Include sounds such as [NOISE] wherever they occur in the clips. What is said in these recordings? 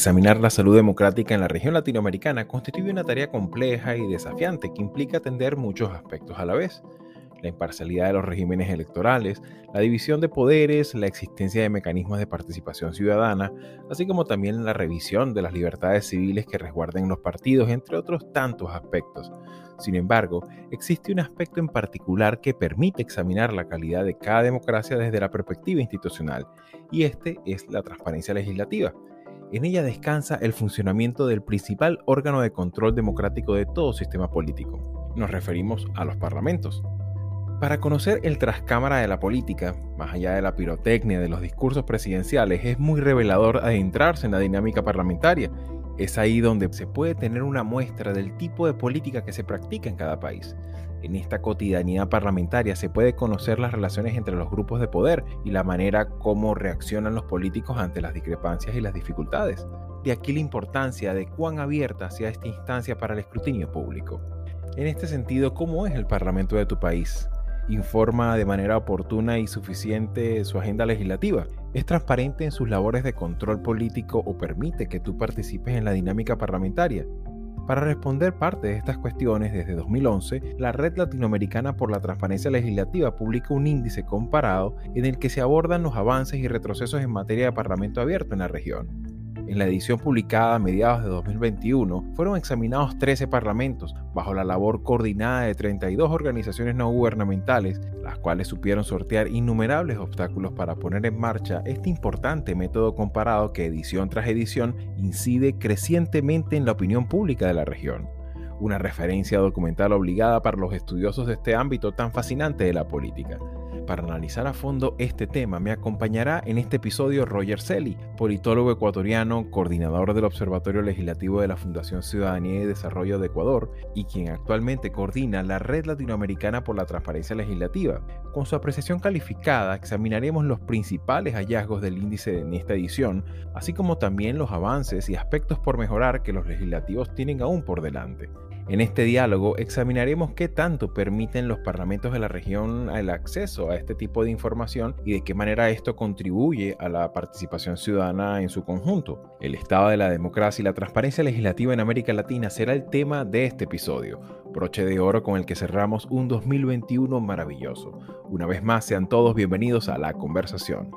Examinar la salud democrática en la región latinoamericana constituye una tarea compleja y desafiante que implica atender muchos aspectos a la vez. La imparcialidad de los regímenes electorales, la división de poderes, la existencia de mecanismos de participación ciudadana, así como también la revisión de las libertades civiles que resguarden los partidos, entre otros tantos aspectos. Sin embargo, existe un aspecto en particular que permite examinar la calidad de cada democracia desde la perspectiva institucional, y este es la transparencia legislativa. En ella descansa el funcionamiento del principal órgano de control democrático de todo sistema político. Nos referimos a los parlamentos. Para conocer el trascámara de la política, más allá de la pirotecnia de los discursos presidenciales, es muy revelador adentrarse en la dinámica parlamentaria. Es ahí donde se puede tener una muestra del tipo de política que se practica en cada país. En esta cotidianidad parlamentaria se puede conocer las relaciones entre los grupos de poder y la manera como reaccionan los políticos ante las discrepancias y las dificultades. De aquí la importancia de cuán abierta sea esta instancia para el escrutinio público. En este sentido, ¿cómo es el Parlamento de tu país? ¿Informa de manera oportuna y suficiente su agenda legislativa? ¿Es transparente en sus labores de control político o permite que tú participes en la dinámica parlamentaria? Para responder parte de estas cuestiones, desde 2011, la Red Latinoamericana por la Transparencia Legislativa publica un índice comparado en el que se abordan los avances y retrocesos en materia de Parlamento abierto en la región. En la edición publicada a mediados de 2021 fueron examinados 13 parlamentos bajo la labor coordinada de 32 organizaciones no gubernamentales, las cuales supieron sortear innumerables obstáculos para poner en marcha este importante método comparado que edición tras edición incide crecientemente en la opinión pública de la región una referencia documental obligada para los estudiosos de este ámbito tan fascinante de la política. Para analizar a fondo este tema me acompañará en este episodio Roger Selly, politólogo ecuatoriano, coordinador del Observatorio Legislativo de la Fundación Ciudadanía y Desarrollo de Ecuador y quien actualmente coordina la Red Latinoamericana por la Transparencia Legislativa. Con su apreciación calificada examinaremos los principales hallazgos del índice en esta edición, así como también los avances y aspectos por mejorar que los legislativos tienen aún por delante. En este diálogo examinaremos qué tanto permiten los parlamentos de la región el acceso a este tipo de información y de qué manera esto contribuye a la participación ciudadana en su conjunto. El estado de la democracia y la transparencia legislativa en América Latina será el tema de este episodio, broche de oro con el que cerramos un 2021 maravilloso. Una vez más, sean todos bienvenidos a la conversación.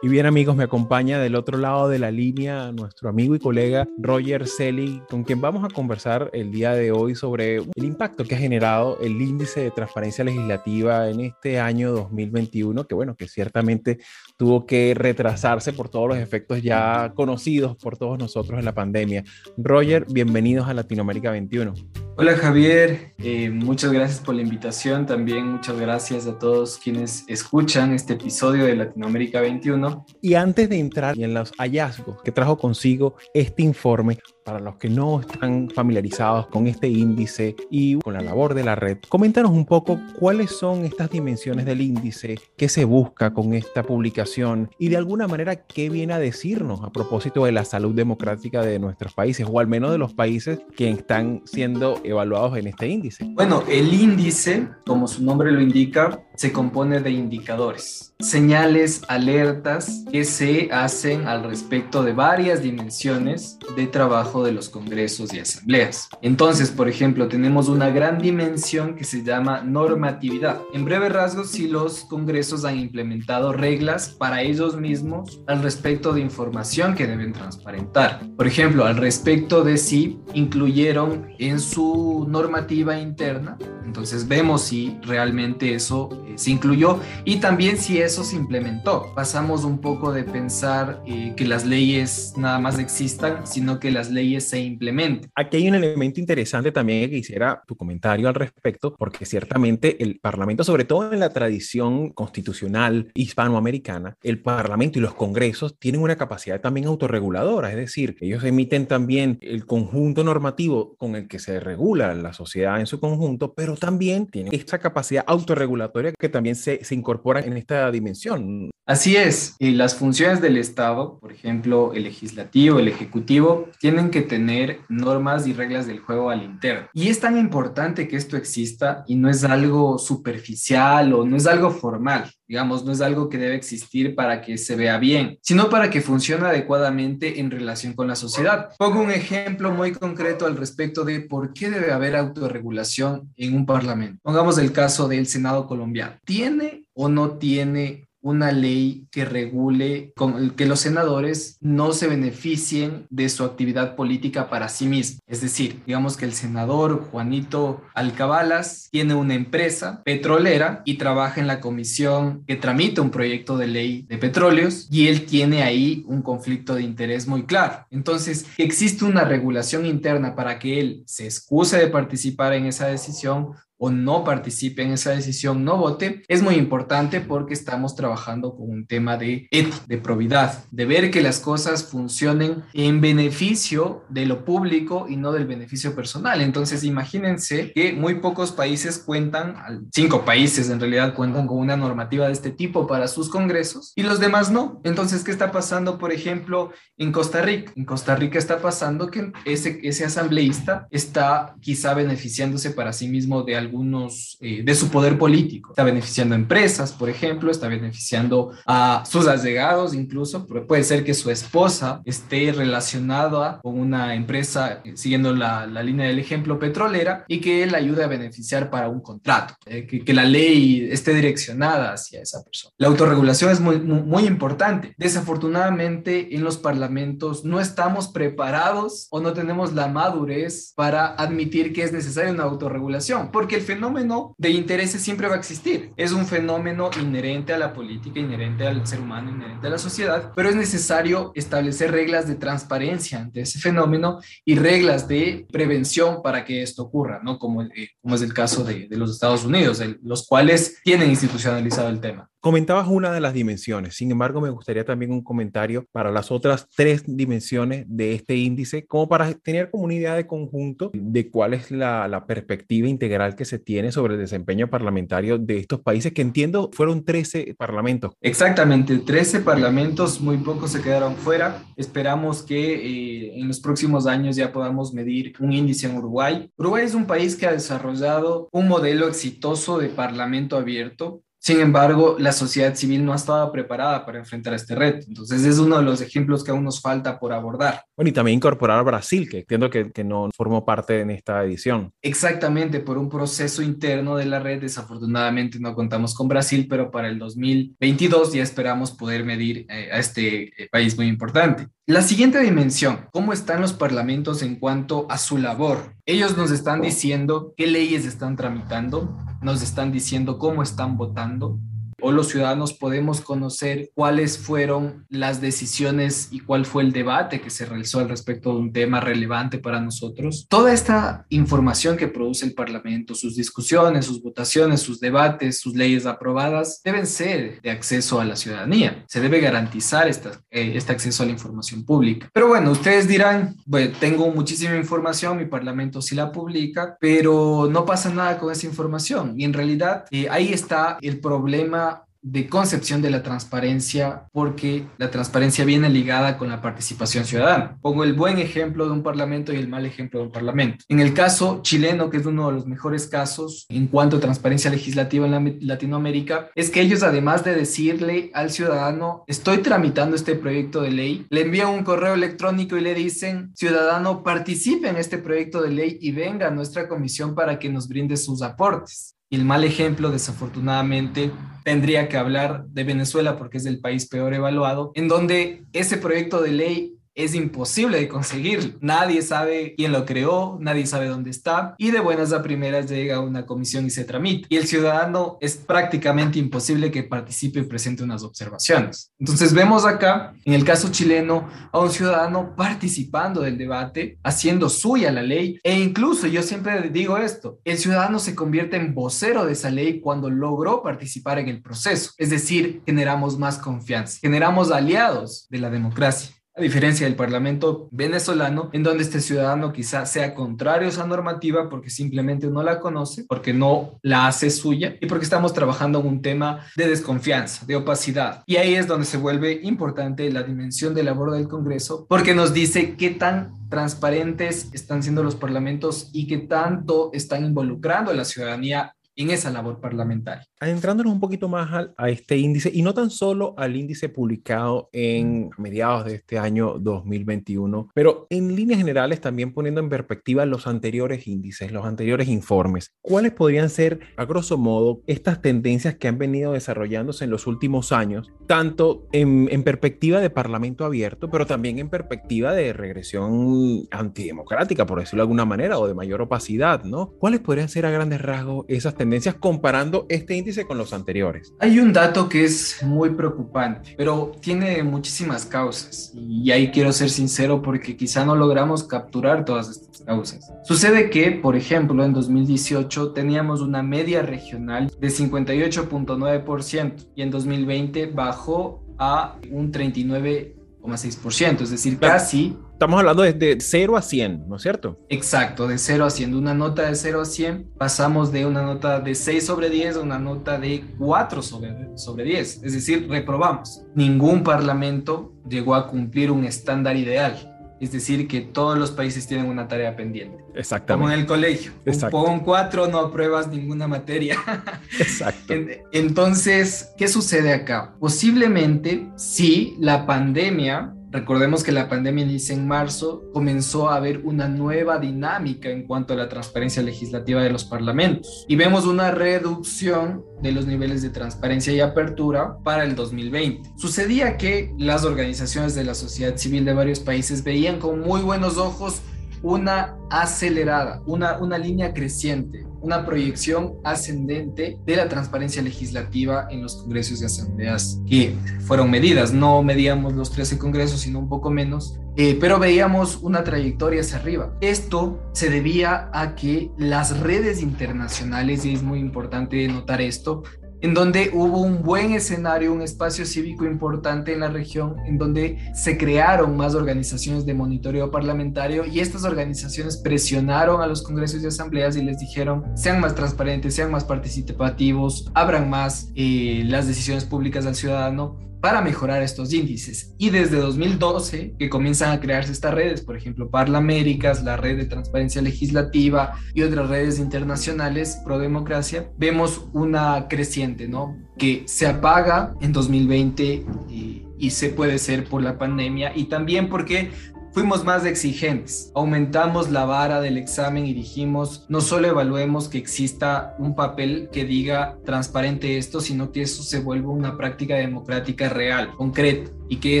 Y bien amigos, me acompaña del otro lado de la línea nuestro amigo y colega Roger Selly, con quien vamos a conversar el día de hoy sobre el impacto que ha generado el índice de transparencia legislativa en este año 2021, que bueno, que ciertamente tuvo que retrasarse por todos los efectos ya conocidos por todos nosotros en la pandemia. Roger, bienvenidos a Latinoamérica 21. Hola Javier, eh, muchas gracias por la invitación, también muchas gracias a todos quienes escuchan este episodio de Latinoamérica 21. Y antes de entrar en los hallazgos que trajo consigo este informe, para los que no están familiarizados con este índice y con la labor de la red, coméntanos un poco cuáles son estas dimensiones del índice, qué se busca con esta publicación y de alguna manera qué viene a decirnos a propósito de la salud democrática de nuestros países o al menos de los países que están siendo evaluados en este índice. Bueno, el índice, como su nombre lo indica, se compone de indicadores, señales, alertas que se hacen al respecto de varias dimensiones de trabajo de los congresos y asambleas. Entonces, por ejemplo, tenemos una gran dimensión que se llama normatividad. En breve rasgos, si los congresos han implementado reglas para ellos mismos al respecto de información que deben transparentar. Por ejemplo, al respecto de si incluyeron en su normativa interna, entonces vemos si realmente eso eh, se incluyó y también si eso se implementó. Pasamos un poco de pensar eh, que las leyes nada más existan, sino que las leyes se implementen. Aquí hay un elemento interesante también que quisiera tu comentario al respecto, porque ciertamente el Parlamento, sobre todo en la tradición constitucional hispanoamericana, el Parlamento y los congresos tienen una capacidad también autorreguladora, es decir, ellos emiten también el conjunto normativo con el que se regula la sociedad en su conjunto, pero también tiene esta capacidad autorregulatoria que también se, se incorpora en esta dimensión. Así es, y las funciones del Estado, por ejemplo, el legislativo, el ejecutivo, tienen que tener normas y reglas del juego al interno. Y es tan importante que esto exista y no es algo superficial o no es algo formal, digamos, no es algo que debe existir para que se vea bien, sino para que funcione adecuadamente en relación con la sociedad. Pongo un ejemplo muy concreto al respecto de por qué debe haber autorregulación en un parlamento. Pongamos el caso del Senado colombiano. ¿Tiene o no tiene una ley que regule que los senadores no se beneficien de su actividad política para sí mismos. Es decir, digamos que el senador Juanito Alcabalas tiene una empresa petrolera y trabaja en la comisión que tramita un proyecto de ley de petróleos y él tiene ahí un conflicto de interés muy claro. Entonces, existe una regulación interna para que él se excuse de participar en esa decisión o no participe en esa decisión, no vote, es muy importante porque estamos trabajando con un tema de ética, de probidad, de ver que las cosas funcionen en beneficio de lo público y no del beneficio personal. Entonces, imagínense que muy pocos países cuentan, cinco países en realidad cuentan con una normativa de este tipo para sus congresos y los demás no. Entonces, ¿qué está pasando, por ejemplo, en Costa Rica? En Costa Rica está pasando que ese, ese asambleísta está quizá beneficiándose para sí mismo de algunos, eh, de su poder político. Está beneficiando a empresas, por ejemplo, está beneficiando a sus allegados incluso, puede ser que su esposa esté relacionada con una empresa, eh, siguiendo la, la, línea del ejemplo petrolera, y que él ayude a beneficiar para un contrato, eh, que, que, la ley esté direccionada hacia esa persona. La autorregulación es muy, muy, muy importante. Desafortunadamente, en los parlamentos no estamos preparados o no tenemos la madurez para admitir que es necesaria una autorregulación, porque el fenómeno de intereses siempre va a existir. Es un fenómeno inherente a la política, inherente al ser humano, inherente a la sociedad, pero es necesario establecer reglas de transparencia ante ese fenómeno y reglas de prevención para que esto ocurra, ¿no? Como, eh, como es el caso de, los Estados Unidos, de, los cuales tienen institucionalizado el tema. Comentabas una de las dimensiones, sin embargo me gustaría también un comentario para las otras tres dimensiones de este índice, como para tener como una idea de conjunto de cuál es la, perspectiva integral que se tiene sobre el desempeño parlamentario de estos países, que entiendo fueron 13 parlamentos. Exactamente, 13 parlamentos, muy pocos se quedaron fuera. Esperamos que eh, en los próximos años ya podamos medir un índice en Uruguay. Uruguay es un país que ha desarrollado un modelo exitoso de parlamento abierto sin embargo, la sociedad civil no ha estado preparada para enfrentar este reto. Entonces, es uno de los ejemplos que aún nos falta por abordar. Bueno, y también incorporar a Brasil, que entiendo que, que no formó parte en esta edición. Exactamente, por un proceso interno de la red. Desafortunadamente no contamos con Brasil, pero para el 2022 ya esperamos poder medir eh, a este eh, país muy importante. La siguiente dimensión, ¿cómo están los parlamentos en cuanto a su labor? Ellos nos están diciendo qué leyes están tramitando, nos están diciendo cómo están votando, o los ciudadanos podemos conocer cuáles fueron las decisiones y cuál fue el debate que se realizó al respecto de un tema relevante para nosotros. Toda esta información que produce el Parlamento, sus discusiones, sus votaciones, sus debates, sus leyes aprobadas, deben ser de acceso a la ciudadanía. Se debe garantizar esta, eh, este acceso a la información pública. Pero bueno, ustedes dirán, tengo muchísima información, mi Parlamento sí la publica, pero no pasa nada con esa información. Y en realidad eh, ahí está el problema de concepción de la transparencia porque la transparencia viene ligada con la participación ciudadana. Pongo el buen ejemplo de un parlamento y el mal ejemplo de un parlamento. En el caso chileno, que es uno de los mejores casos en cuanto a transparencia legislativa en la Latinoamérica, es que ellos además de decirle al ciudadano, estoy tramitando este proyecto de ley, le envían un correo electrónico y le dicen, ciudadano, participe en este proyecto de ley y venga a nuestra comisión para que nos brinde sus aportes. Y el mal ejemplo, desafortunadamente, tendría que hablar de Venezuela porque es el país peor evaluado, en donde ese proyecto de ley es imposible de conseguir. Nadie sabe quién lo creó, nadie sabe dónde está y de buenas a primeras llega una comisión y se tramita. Y el ciudadano es prácticamente imposible que participe y presente unas observaciones. Entonces vemos acá, en el caso chileno, a un ciudadano participando del debate, haciendo suya la ley e incluso yo siempre digo esto, el ciudadano se convierte en vocero de esa ley cuando logró participar en el proceso. Es decir, generamos más confianza, generamos aliados de la democracia. A diferencia del Parlamento venezolano, en donde este ciudadano quizá sea contrario a esa normativa porque simplemente no la conoce, porque no la hace suya y porque estamos trabajando en un tema de desconfianza, de opacidad. Y ahí es donde se vuelve importante la dimensión de labor del Congreso, porque nos dice qué tan transparentes están siendo los parlamentos y qué tanto están involucrando a la ciudadanía en esa labor parlamentaria. Adentrándonos un poquito más a, este índice, y no tan solo al índice publicado en mediados de este año 2021, pero en líneas generales también poniendo en perspectiva los anteriores índices, los anteriores informes, ¿cuáles podrían ser, a grosso modo, estas tendencias que han venido desarrollándose en los últimos años, tanto en, en perspectiva de parlamento abierto, pero también en perspectiva de regresión antidemocrática, por decirlo de alguna manera, o de mayor opacidad, ¿no? ¿Cuáles podrían ser a grandes rasgos esas tendencias? Tendencias comparando este índice con los anteriores? Hay un dato que es muy preocupante, pero tiene muchísimas causas y ahí quiero ser sincero porque quizá no logramos capturar todas estas causas. Sucede que, por ejemplo, en 2018 teníamos una media regional de 58.9% y en 2020 bajó a un 39,6%, es decir, casi Estamos hablando de, de 0 a 100, ¿no es cierto? Exacto, de 0 a 100. De una nota de 0 a 100 pasamos de una nota de 6 sobre 10 a una nota de 4 sobre, sobre 10. Es decir, reprobamos. Ningún parlamento llegó a cumplir un estándar ideal. Es decir, que todos los países tienen una tarea pendiente. Exactamente. Como en el colegio. Exacto. Con 4 no apruebas ninguna materia. [LAUGHS] Exacto. Entonces, ¿qué sucede acá? Posiblemente, sí, la pandemia Recordemos que la pandemia inicia en marzo, comenzó a haber una nueva dinámica en cuanto a la transparencia legislativa de los parlamentos y vemos una reducción de los niveles de transparencia y apertura para el 2020. Sucedía que las organizaciones de la sociedad civil de varios países veían con muy buenos ojos una acelerada, una, una línea creciente, una proyección ascendente de la transparencia legislativa en los congresos y asambleas que fueron medidas. No medíamos los 13 congresos, sino un poco menos, eh, pero veíamos una trayectoria hacia arriba. Esto se debía a que las redes internacionales, y es muy importante notar esto, en donde hubo un buen escenario, un espacio cívico importante en la región, en donde se crearon más organizaciones de monitoreo parlamentario y estas organizaciones presionaron a los congresos y asambleas y les dijeron, sean más transparentes, sean más participativos, abran más eh, las decisiones públicas al ciudadano para mejorar estos índices. Y desde 2012 que comienzan a crearse estas redes, por ejemplo, Parlaméricas, la red de transparencia legislativa y otras redes internacionales pro democracia, vemos una creciente, ¿no? Que se apaga en 2020 y, y se puede ser por la pandemia y también porque Fuimos más exigentes, aumentamos la vara del examen y dijimos, no solo evaluemos que exista un papel que diga transparente esto, sino que eso se vuelva una práctica democrática real, concreta, y que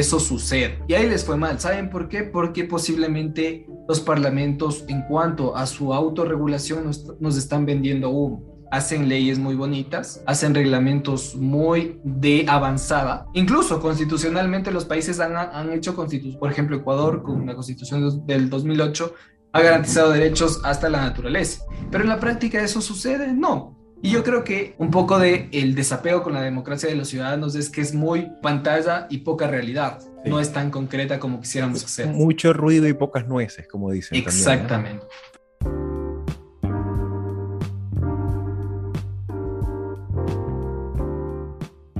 eso suceda. Y ahí les fue mal. ¿Saben por qué? Porque posiblemente los parlamentos en cuanto a su autorregulación nos, están vendiendo humo hacen leyes muy bonitas, hacen reglamentos muy de avanzada. Incluso constitucionalmente los países han, han hecho constitución, por ejemplo Ecuador con la constitución del 2008 ha garantizado derechos hasta la naturaleza. Pero en la práctica eso sucede, no. Y yo creo que un poco de el desapego con la democracia de los ciudadanos es que es muy pantalla y poca realidad. No es tan concreta como quisiéramos hacer. Mucho ruido y pocas nueces, como dicen. Exactamente.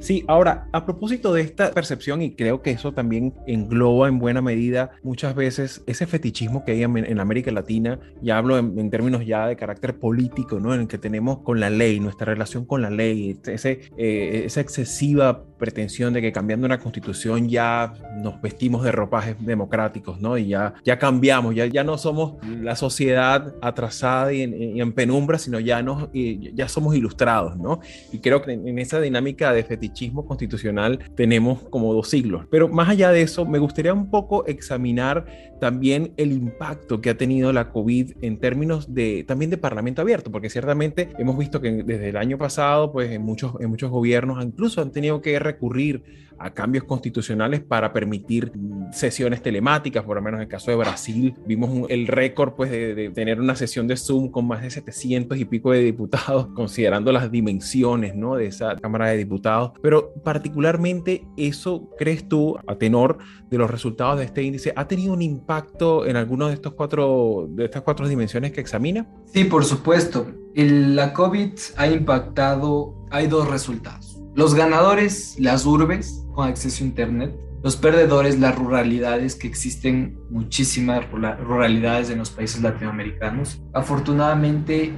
Sí, ahora, a propósito de esta percepción, y creo que eso también engloba en buena medida muchas veces ese fetichismo que hay en, América Latina, ya hablo en, términos ya de carácter político, ¿no? En el que tenemos con la ley, nuestra relación con la ley, ese, eh, esa excesiva pretensión de que cambiando una constitución ya nos vestimos de ropajes democráticos, ¿no? Y ya, ya cambiamos, ya, ya no somos la sociedad atrasada y en, penumbra, sino ya, nos, ya somos ilustrados, ¿no? Y creo que en, esa dinámica de fetichismo constitucional tenemos como dos siglos. Pero más allá de eso, me gustaría un poco examinar también el impacto que ha tenido la COVID en términos de también de parlamento abierto, porque ciertamente hemos visto que desde el año pasado, pues en muchos, en muchos gobiernos incluso han tenido que recurrir a cambios constitucionales para permitir sesiones telemáticas, por lo menos en el caso de Brasil, vimos el récord pues de, tener una sesión de Zoom con más de 700 y pico de diputados, [LAUGHS] considerando las dimensiones ¿no? de esa Cámara de Diputados, pero particularmente eso, ¿crees tú, a tenor de los resultados de este índice, ha tenido un impacto en alguno de de estas cuatro dimensiones que examina? Sí, por supuesto. la COVID ha impactado, hay dos resultados los ganadores, las urbes con acceso a Internet. Los perdedores, las ruralidades, que existen muchísimas ruralidades en los países latinoamericanos. Afortunadamente,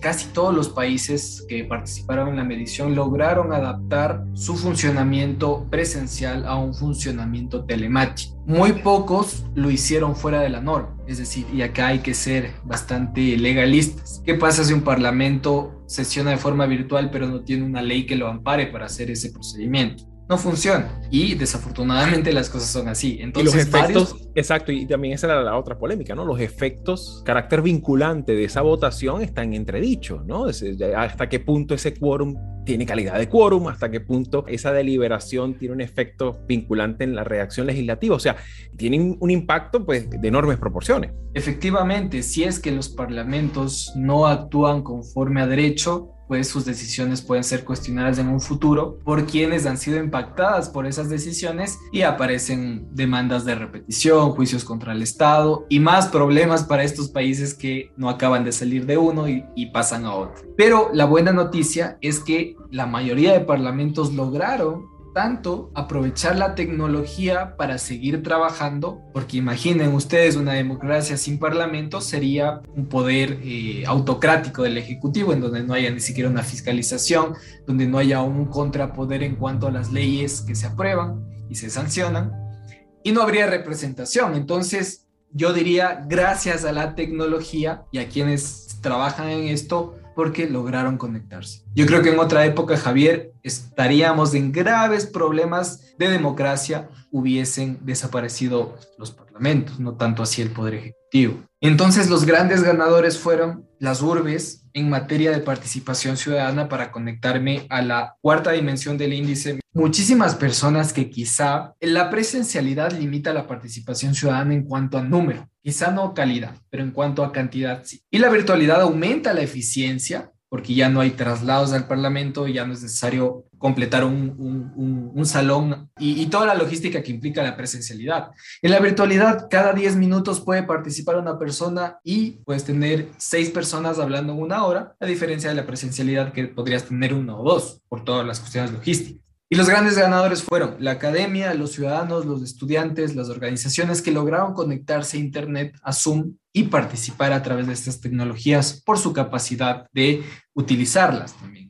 casi todos los países que participaron en la medición lograron adaptar su funcionamiento presencial a un funcionamiento telemático. Muy pocos lo hicieron fuera de la norma, es decir, y acá hay que ser bastante legalistas. ¿Qué pasa si un parlamento sesiona de forma virtual pero no tiene una ley que lo ampare para hacer ese procedimiento? No funciona. Y desafortunadamente las cosas son así. Entonces, y los efectos, exacto, y también esa era la otra polémica, ¿no? Los efectos, carácter vinculante de esa votación están entredichos, ¿no? Hasta qué punto ese quórum tiene calidad de quórum, hasta qué punto esa deliberación tiene un efecto vinculante en la reacción legislativa. O sea, tienen un impacto pues, de enormes proporciones. Efectivamente, si es que los parlamentos no actúan conforme a derecho, pues sus decisiones pueden ser cuestionadas en un futuro por quienes han sido impactadas por esas decisiones y aparecen demandas de repetición, juicios contra el Estado y más problemas para estos países que no acaban de salir de uno y, y pasan a otro. Pero la buena noticia es que la mayoría de parlamentos lograron tanto aprovechar la tecnología para seguir trabajando, porque imaginen ustedes una democracia sin parlamento sería un poder eh, autocrático del Ejecutivo, en donde no haya ni siquiera una fiscalización, donde no haya un contrapoder en cuanto a las leyes que se aprueban y se sancionan, y no habría representación. Entonces, yo diría, gracias a la tecnología y a quienes trabajan en esto, porque lograron conectarse. Yo creo que en otra época, Javier, estaríamos en graves problemas de democracia, hubiesen desaparecido los parlamentos, no tanto así el poder ejecutivo. Entonces los grandes ganadores fueron las urbes en materia de participación ciudadana para conectarme a la cuarta dimensión del índice. Muchísimas personas que quizá la presencialidad limita la participación ciudadana en cuanto a número, quizá no calidad, pero en cuanto a cantidad sí. Y la virtualidad aumenta la eficiencia porque ya no hay traslados al Parlamento, ya no es necesario completar un, salón y, toda la logística que implica la presencialidad. En la virtualidad, cada 10 minutos puede participar una persona y puedes tener seis personas hablando en una hora, a diferencia de la presencialidad que podrías tener uno o dos por todas las cuestiones logísticas. Y los grandes ganadores fueron la academia, los ciudadanos, los estudiantes, las organizaciones que lograron conectarse a Internet, a Zoom y participar a través de estas tecnologías por su capacidad de utilizarlas también.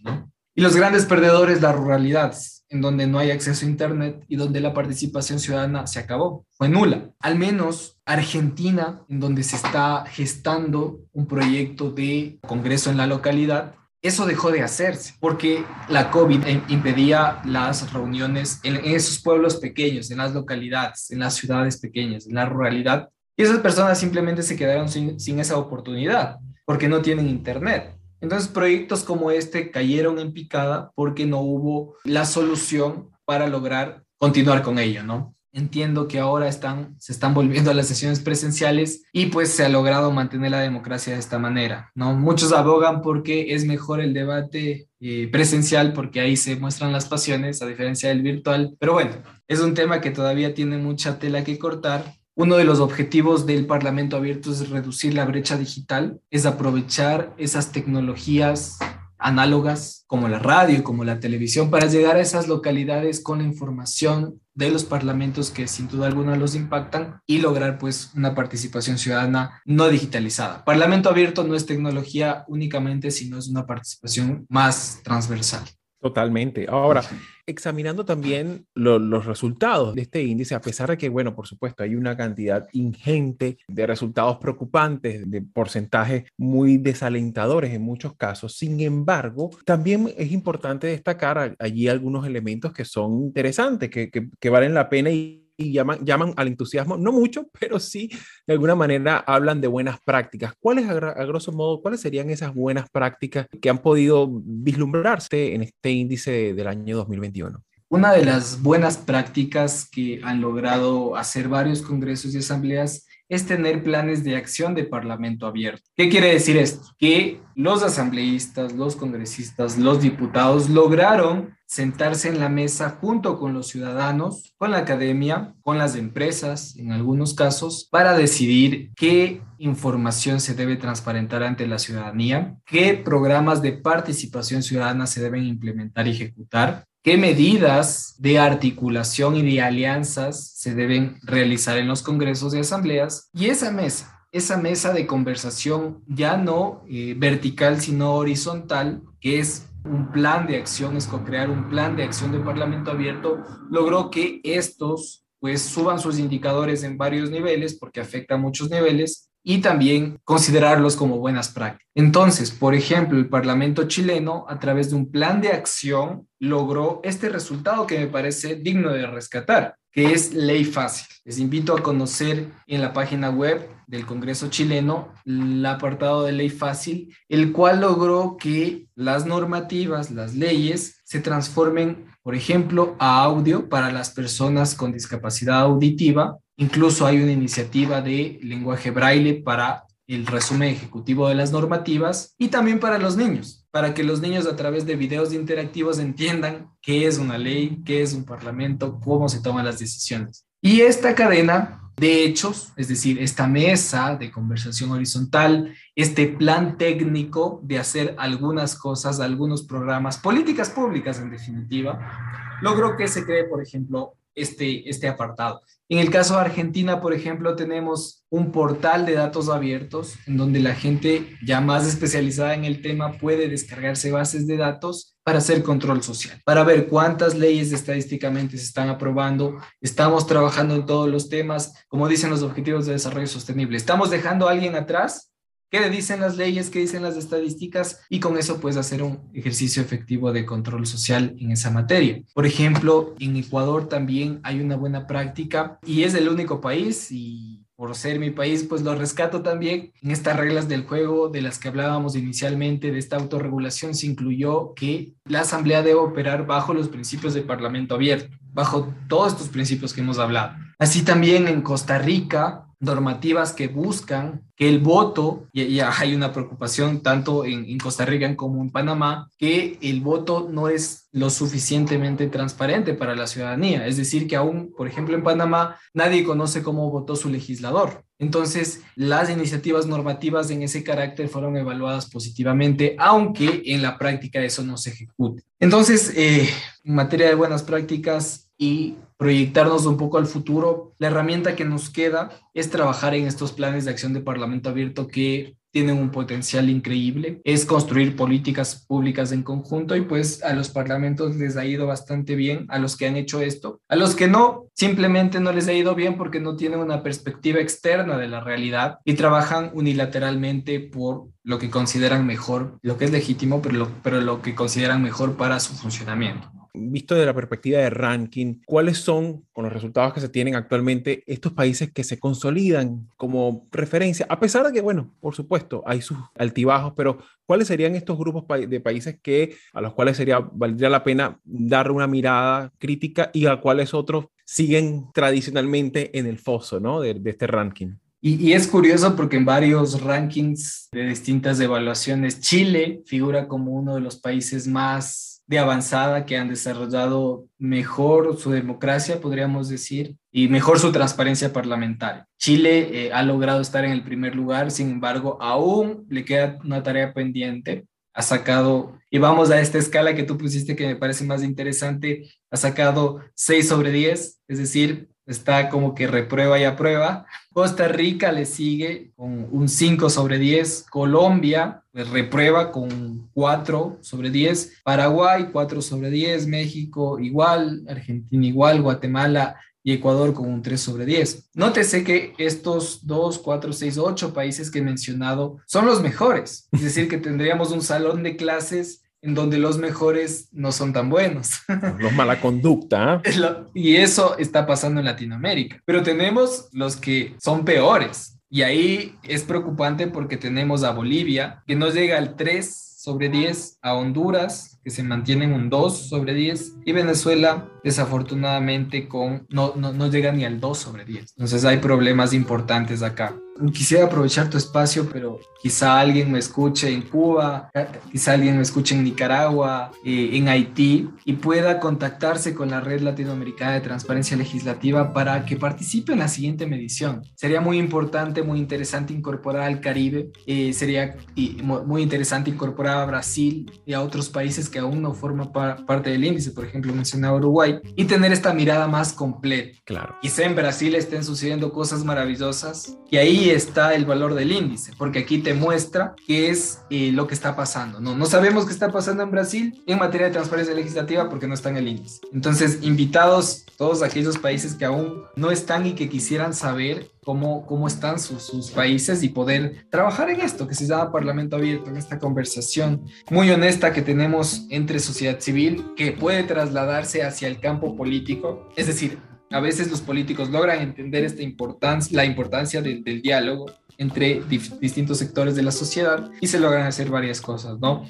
Y los grandes perdedores, las ruralidades, en donde no hay acceso a Internet y donde la participación ciudadana se acabó, fue nula. Al menos Argentina, en donde se está gestando un proyecto de congreso en la localidad, eso dejó de hacerse porque la COVID impedía las reuniones en, esos pueblos pequeños, en las localidades, en las ciudades pequeñas, en la ruralidad. Y esas personas simplemente se quedaron sin, esa oportunidad porque no tienen internet. Entonces proyectos como este cayeron en picada porque no hubo la solución para lograr continuar con ello, ¿no? Entiendo que ahora están, se están volviendo a las sesiones presenciales y pues se ha logrado mantener la democracia de esta manera, ¿no? Muchos abogan porque es mejor el debate eh, presencial porque ahí se muestran las pasiones a diferencia del virtual, pero bueno, es un tema que todavía tiene mucha tela que cortar. Uno de los objetivos del Parlamento Abierto es reducir la brecha digital, es aprovechar esas tecnologías análogas como la radio, como la televisión, para llegar a esas localidades con la información de los parlamentos que sin duda alguna los impactan y lograr pues una participación ciudadana no digitalizada. Parlamento abierto no es tecnología únicamente, sino es una participación más transversal. Totalmente. Ahora, examinando también los resultados de este índice, a pesar de que, bueno, por supuesto, hay una cantidad ingente de resultados preocupantes, de porcentajes muy desalentadores en muchos casos, sin embargo, también es importante destacar allí algunos elementos que son interesantes, que, que valen la pena y y llaman, llaman al entusiasmo, no mucho, [LAUGHS] pero sí de alguna manera hablan de buenas prácticas. ¿Cuáles, a, grosso modo, cuáles serían esas buenas prácticas que han podido vislumbrarse en este índice del año 2021? Una de las buenas prácticas que han logrado hacer varios congresos y asambleas es tener planes de acción de Parlamento abierto. ¿Qué quiere decir esto? Que los asambleístas, los congresistas, los diputados lograron sentarse en la mesa junto con los ciudadanos, con la academia, con las empresas, en algunos casos, para decidir qué información se debe transparentar ante la ciudadanía, qué programas de participación ciudadana se deben implementar y ejecutar, qué medidas de articulación y de alianzas se deben realizar en los congresos y asambleas. Y esa mesa, esa mesa de conversación ya no eh, vertical, sino horizontal, que es un plan de acción, es co-crear un plan de acción de Parlamento abierto, logró que estos pues suban sus indicadores en varios niveles, porque afecta a muchos niveles, y también considerarlos como buenas prácticas. Entonces, por ejemplo, el Parlamento chileno, a través de un plan de acción, logró este resultado que me parece digno de rescatar, que es ley fácil. Les invito a conocer en la página web del Congreso chileno el apartado de ley fácil, el cual logró que las normativas, las leyes, se transformen, por ejemplo, a audio para las personas con discapacidad auditiva Incluso hay una iniciativa de lenguaje braille para el resumen ejecutivo de las normativas y también para los niños, para que los niños a través de videos interactivos entiendan qué es una ley, qué es un parlamento, cómo se toman las decisiones. Y esta cadena de hechos, es decir, esta mesa de conversación horizontal, este plan técnico de hacer algunas cosas, algunos programas, políticas públicas en definitiva, logró que se cree, por ejemplo, este, este apartado. En el caso de Argentina, por ejemplo, tenemos un portal de datos abiertos en donde la gente ya más especializada en el tema puede descargarse bases de datos para hacer control social, para ver cuántas leyes estadísticamente se están aprobando. Estamos trabajando en todos los temas, como dicen los objetivos de desarrollo sostenible. ¿Estamos dejando a alguien atrás? Qué dicen las leyes, qué dicen las estadísticas y con eso puedes hacer un ejercicio efectivo de control social en esa materia. Por ejemplo, en Ecuador también hay una buena práctica y es el único país y por ser mi país, pues lo rescato también. En estas reglas del juego de las que hablábamos inicialmente, de esta autorregulación, se incluyó que la Asamblea debe operar bajo los principios del Parlamento abierto, bajo todos estos principios que hemos hablado. Así también en Costa Rica normativas que buscan que el voto, y, ya hay una preocupación tanto en, Costa Rica como en Panamá, que el voto no es lo suficientemente transparente para la ciudadanía. Es decir, que aún, por ejemplo, en Panamá, nadie conoce cómo votó su legislador. Entonces, las iniciativas normativas en ese carácter fueron evaluadas positivamente, aunque en la práctica eso no se ejecute. Entonces, eh, en materia de buenas prácticas y proyectarnos un poco al futuro, la herramienta que nos queda es trabajar en estos planes de acción de Parlamento Abierto que tienen un potencial increíble, es construir políticas públicas en conjunto y pues a los parlamentos les ha ido bastante bien, a los que han hecho esto, a los que no, simplemente no les ha ido bien porque no tienen una perspectiva externa de la realidad y trabajan unilateralmente por lo que consideran mejor, lo que es legítimo, pero lo, pero lo que consideran mejor para su funcionamiento visto desde la perspectiva de ranking, ¿cuáles son, con los resultados que se tienen actualmente, estos países que se consolidan como referencia? A pesar de que, bueno, por supuesto, hay sus altibajos, pero ¿cuáles serían estos grupos de países que, a los cuales sería, valdría la pena dar una mirada crítica y a cuáles otros siguen tradicionalmente en el foso ¿no? de, este ranking? Y, y, es curioso porque en varios rankings de distintas evaluaciones, Chile figura como uno de los países más de avanzada que han desarrollado mejor su democracia, podríamos decir, y mejor su transparencia parlamentaria. Chile eh, ha logrado estar en el primer lugar, sin embargo, aún le queda una tarea pendiente. Ha sacado, y vamos a esta escala que tú pusiste que me parece más interesante, ha sacado 6 sobre 10, es decir, está como que reprueba y aprueba. Costa Rica le sigue con un 5 sobre 10. Colombia pues, reprueba con 4 sobre 10. Paraguay 4 sobre 10. México igual. Argentina igual. Guatemala y Ecuador con un 3 sobre 10. Nótese que estos 2, 4, 6, 8 países que he mencionado son los mejores. Es decir, que tendríamos un salón de clases en donde los mejores no son tan buenos. Los mala conducta. [LAUGHS] Y eso está pasando en Latinoamérica. Pero tenemos los que son peores. Y ahí es preocupante porque tenemos a Bolivia, que no llega al 3 sobre 10, a Honduras, que se mantienen un 2 sobre 10 y Venezuela desafortunadamente con no, no, no llega ni al 2 sobre 10. Entonces hay problemas importantes acá. Quisiera aprovechar tu espacio, pero quizá alguien me escuche en Cuba, quizá alguien me escuche en Nicaragua, eh, en Haití y pueda contactarse con la Red Latinoamericana de Transparencia Legislativa para que participe en la siguiente medición. Sería muy importante, muy interesante incorporar al Caribe, eh, sería muy interesante incorporar a Brasil y a otros países que aún no forman parte del índice, por ejemplo, mencionaba Uruguay, y tener esta mirada más completa. Claro. Quizá en Brasil estén sucediendo cosas maravillosas y ahí está el valor del índice, porque aquí te muestra qué es eh, lo que está pasando. No, no sabemos qué está pasando en Brasil en materia de transparencia legislativa porque no está en el índice. Entonces, invitados todos aquellos países que aún no están y que quisieran saber cómo, cómo están sus, sus, países y poder trabajar en esto que se llama Parlamento Abierto, en esta conversación muy honesta que tenemos entre sociedad civil que puede trasladarse hacia el campo político. Es decir, a veces los políticos logran entender esta importancia, la importancia del diálogo entre distintos sectores de la sociedad y se logran hacer varias cosas, ¿no?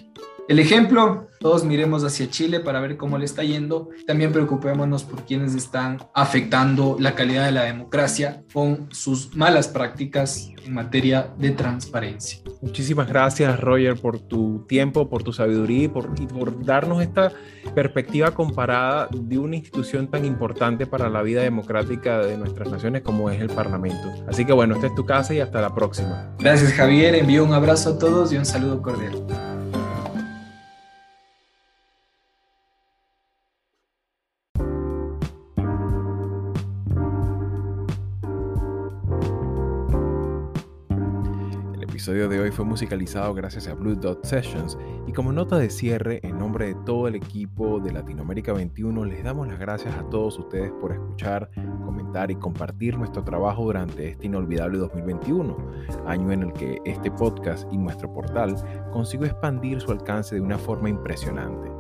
El ejemplo, todos miremos hacia Chile para ver cómo le está yendo. También preocupémonos por quienes están afectando la calidad de la democracia con sus malas prácticas en materia de transparencia. Muchísimas gracias, Roger, por tu tiempo, por tu sabiduría y por, y por darnos esta perspectiva comparada de una institución tan importante para la vida democrática de nuestras naciones como es el Parlamento. Así que bueno, esta es tu casa y hasta la próxima. Gracias, Javier. Envío un abrazo a todos y un saludo cordial. Episodio de hoy fue musicalizado gracias a Blue Dot Sessions y como nota de cierre, en nombre de todo el equipo de Latinoamérica 21, les damos las gracias a todos ustedes por escuchar, comentar y compartir nuestro trabajo durante este inolvidable 2021, año en el que este podcast y nuestro portal consiguió expandir su alcance de una forma impresionante.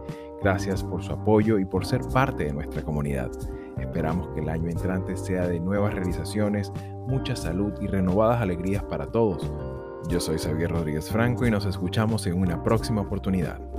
Gracias por su apoyo y por ser parte de nuestra comunidad. Esperamos que el año entrante sea de nuevas realizaciones, mucha salud y renovadas alegrías para todos yo soy Xavier Rodríguez Franco y nos escuchamos en una próxima oportunidad.